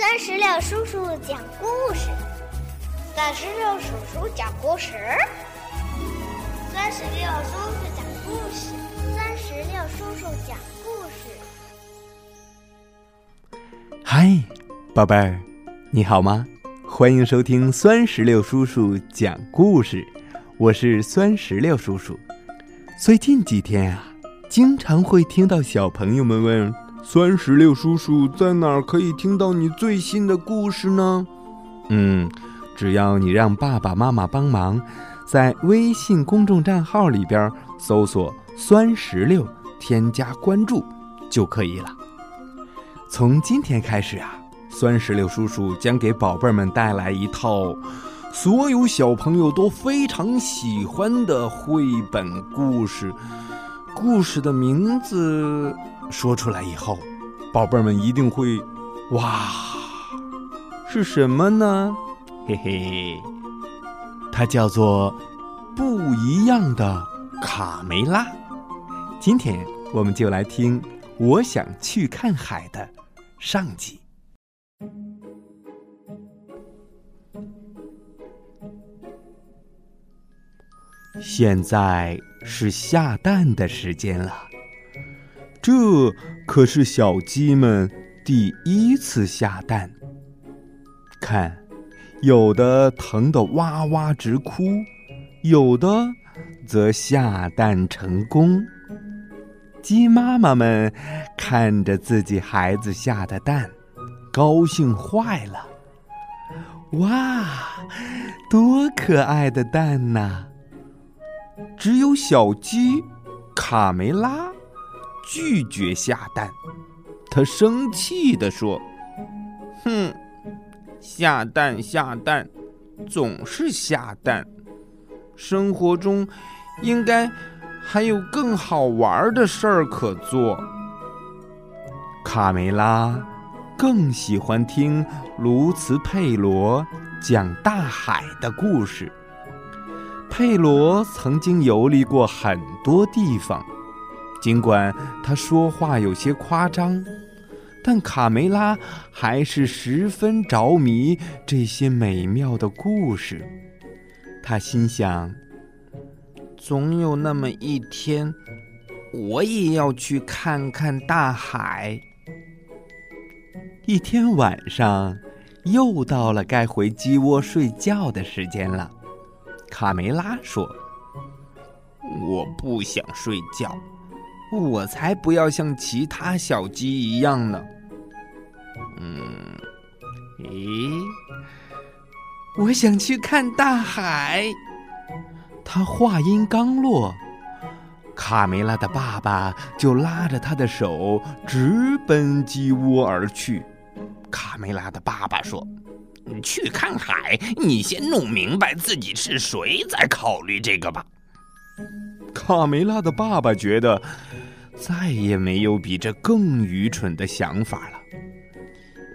三十六叔叔讲故事，三十六叔叔讲故事，三十六叔叔讲故事，三十六叔叔讲故事。嗨，宝贝儿，你好吗？欢迎收听酸石榴叔叔讲故事，我是酸石榴叔叔。最近几天啊，经常会听到小朋友们问。酸石榴叔叔在哪儿可以听到你最新的故事呢？嗯，只要你让爸爸妈妈帮忙，在微信公众账号里边搜索“酸石榴”，添加关注就可以了。从今天开始啊，酸石榴叔叔将给宝贝们带来一套所有小朋友都非常喜欢的绘本故事。故事的名字。说出来以后，宝贝儿们一定会，哇，是什么呢？嘿嘿，它叫做不一样的卡梅拉。今天我们就来听《我想去看海》的上集。现在是下蛋的时间了。这可是小鸡们第一次下蛋。看，有的疼得哇哇直哭，有的则下蛋成功。鸡妈妈们看着自己孩子下的蛋，高兴坏了。哇，多可爱的蛋呐！只有小鸡卡梅拉。拒绝下蛋，他生气地说：“哼，下蛋下蛋，总是下蛋。生活中应该还有更好玩的事儿可做。”卡梅拉更喜欢听卢茨佩罗讲大海的故事。佩罗曾经游历过很多地方。尽管他说话有些夸张，但卡梅拉还是十分着迷这些美妙的故事。他心想：总有那么一天，我也要去看看大海。一天晚上，又到了该回鸡窝睡觉的时间了。卡梅拉说：“我不想睡觉。”我才不要像其他小鸡一样呢。嗯，咦，我想去看大海。他话音刚落，卡梅拉的爸爸就拉着他的手直奔鸡窝而去。卡梅拉的爸爸说：“去看海，你先弄明白自己是谁，再考虑这个吧。”卡梅拉的爸爸觉得，再也没有比这更愚蠢的想法了。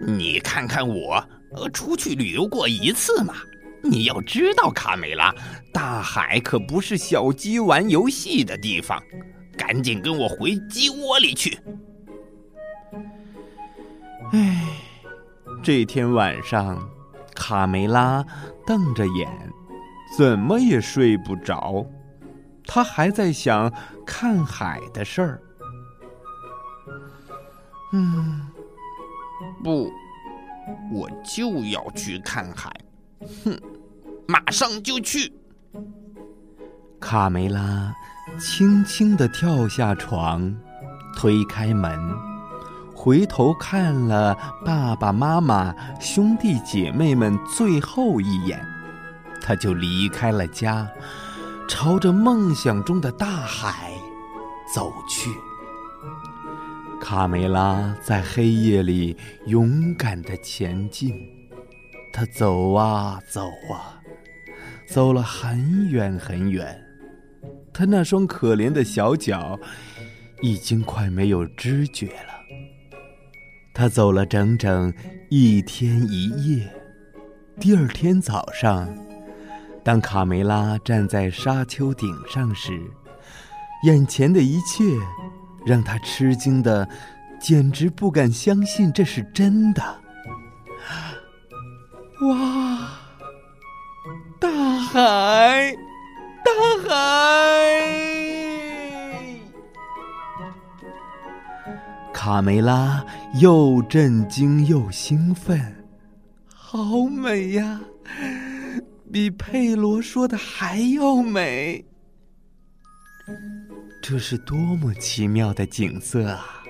你看看我，呃，出去旅游过一次嘛。你要知道，卡梅拉，大海可不是小鸡玩游戏的地方。赶紧跟我回鸡窝里去。唉，这天晚上，卡梅拉瞪着眼，怎么也睡不着。他还在想看海的事儿。嗯，不，我就要去看海。哼，马上就去。卡梅拉轻轻的跳下床，推开门，回头看了爸爸妈妈、兄弟姐妹们最后一眼，他就离开了家。朝着梦想中的大海走去。卡梅拉在黑夜里勇敢的前进，他走啊走啊，走了很远很远，他那双可怜的小脚已经快没有知觉了。他走了整整一天一夜，第二天早上。当卡梅拉站在沙丘顶上时，眼前的一切让他吃惊的，简直不敢相信这是真的。哇！大海，大海！卡梅拉又震惊又兴奋，好美呀！比佩罗说的还要美。这是多么奇妙的景色啊！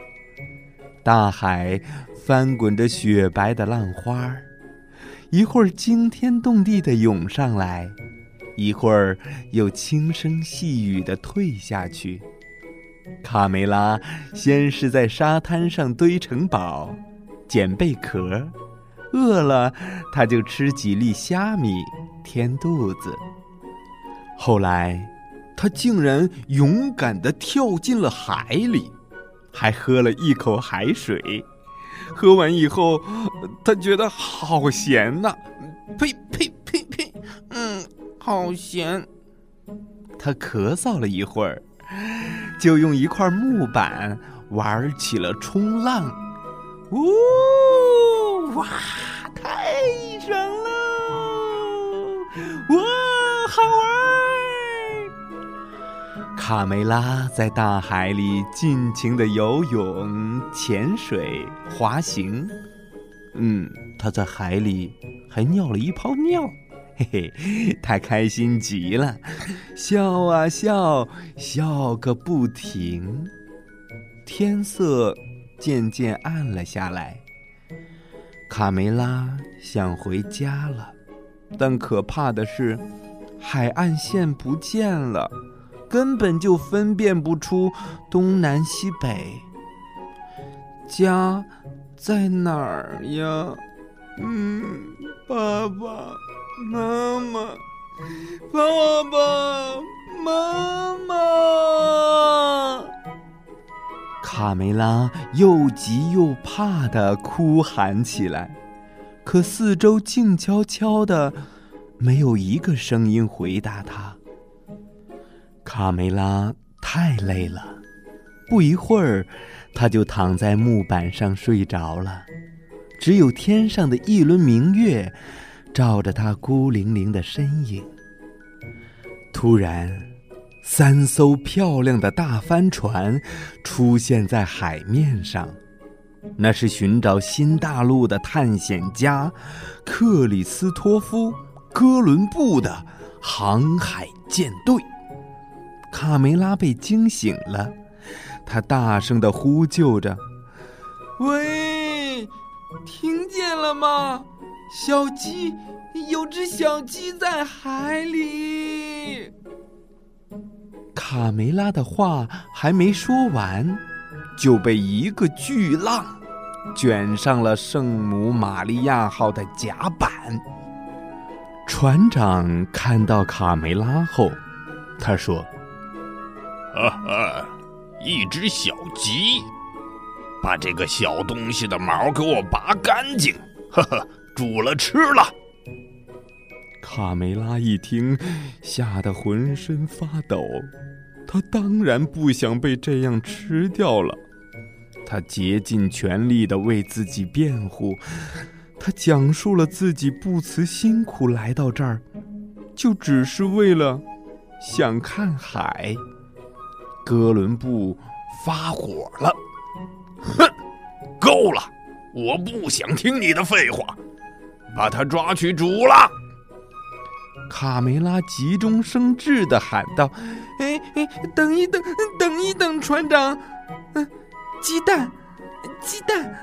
大海翻滚着雪白的浪花一会儿惊天动地的涌上来，一会儿又轻声细语的退下去。卡梅拉先是在沙滩上堆城堡，捡贝壳，饿了他就吃几粒虾米填肚子。后来，他竟然勇敢的跳进了海里，还喝了一口海水。喝完以后，他觉得好咸呐！呸呸呸呸！嗯，好咸。他咳嗽了一会儿，就用一块木板玩起了冲浪。呜哇，太卡梅拉在大海里尽情的游泳、潜水、滑行。嗯，他在海里还尿了一泡尿。嘿嘿，他开心极了，笑啊笑，笑个不停。天色渐渐暗了下来，卡梅拉想回家了，但可怕的是，海岸线不见了，根本就分辨不出东南西北。家在哪儿呀？嗯，爸爸。妈妈，爸爸妈妈！卡梅拉又急又怕的哭喊起来，可四周静悄悄的，没有一个声音回答他。卡梅拉太累了，不一会儿，他就躺在木板上睡着了。只有天上的一轮明月。照着他孤零零的身影。突然，三艘漂亮的大帆船出现在海面上，那是寻找新大陆的探险家克里斯托夫·哥伦布的航海舰队。卡梅拉被惊醒了，他大声的呼救着：“喂，听见了吗？”小鸡，有只小鸡在海里。卡梅拉的话还没说完，就被一个巨浪卷上了圣母玛利亚号的甲板。船长看到卡梅拉后，他说：“哈哈，一只小鸡，把这个小东西的毛给我拔干净。”呵呵。煮了吃了。卡梅拉一听，吓得浑身发抖。他当然不想被这样吃掉了。他竭尽全力的为自己辩护。他讲述了自己不辞辛苦来到这儿，就只是为了想看海。哥伦布发火了：“哼，够了！我不想听你的废话。”把他抓去煮了！卡梅拉急中生智的喊道：“哎哎，等一等，等一等，船长，嗯，鸡蛋，鸡蛋，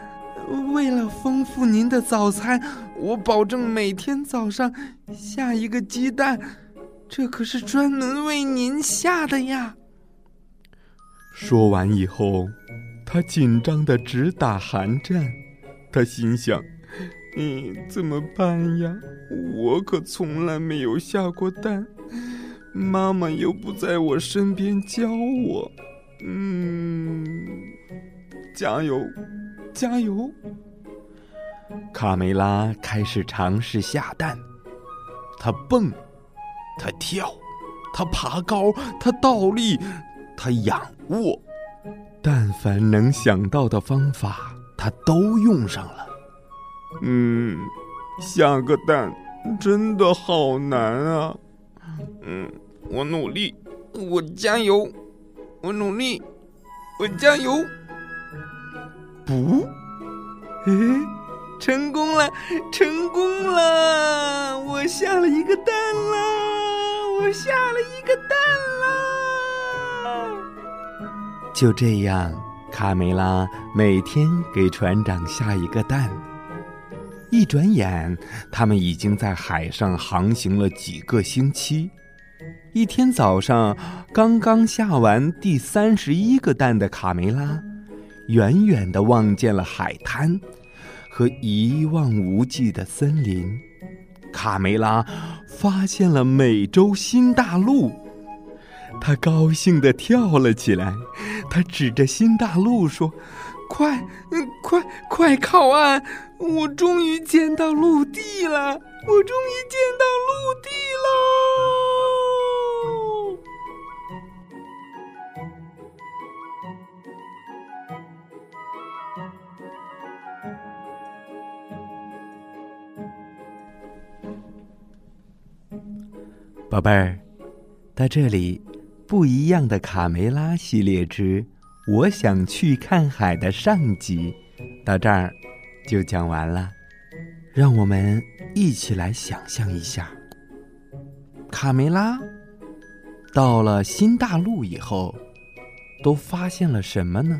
为了丰富您的早餐，我保证每天早上下一个鸡蛋，这可是专门为您下的呀！”说完以后，他紧张的直打寒战，他心想。嗯，怎么办呀？我可从来没有下过蛋，妈妈又不在我身边教我。嗯，加油，加油！卡梅拉开始尝试下蛋，他蹦，他跳，他爬高，他倒立，他仰卧，但凡能想到的方法，他都用上了。嗯，下个蛋真的好难啊！嗯，我努力，我加油，我努力，我加油。不，哎，成功了，成功了！我下了一个蛋了，我下了一个蛋了。就这样，卡梅拉每天给船长下一个蛋。一转眼，他们已经在海上航行了几个星期。一天早上，刚刚下完第三十一个蛋的卡梅拉，远远的望见了海滩和一望无际的森林。卡梅拉发现了美洲新大陆，他高兴地跳了起来。他指着新大陆说：“快，快，快靠岸！我终于见到陆地了！我终于见到陆地喽！”宝贝儿，到这里。不一样的卡梅拉系列之“我想去看海”的上集，到这儿就讲完了。让我们一起来想象一下，卡梅拉到了新大陆以后，都发现了什么呢？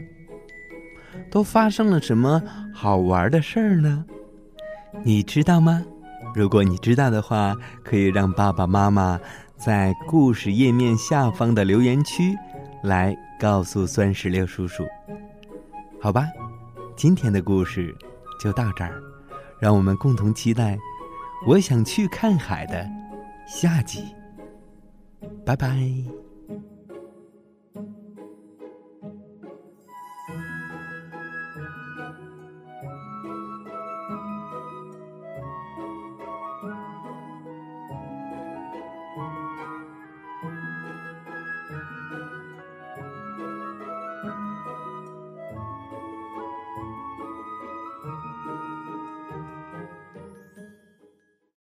都发生了什么好玩的事儿呢？你知道吗？如果你知道的话，可以让爸爸妈妈。在故事页面下方的留言区，来告诉酸石榴叔叔。好吧，今天的故事就到这儿，让我们共同期待《我想去看海》的下集。拜拜。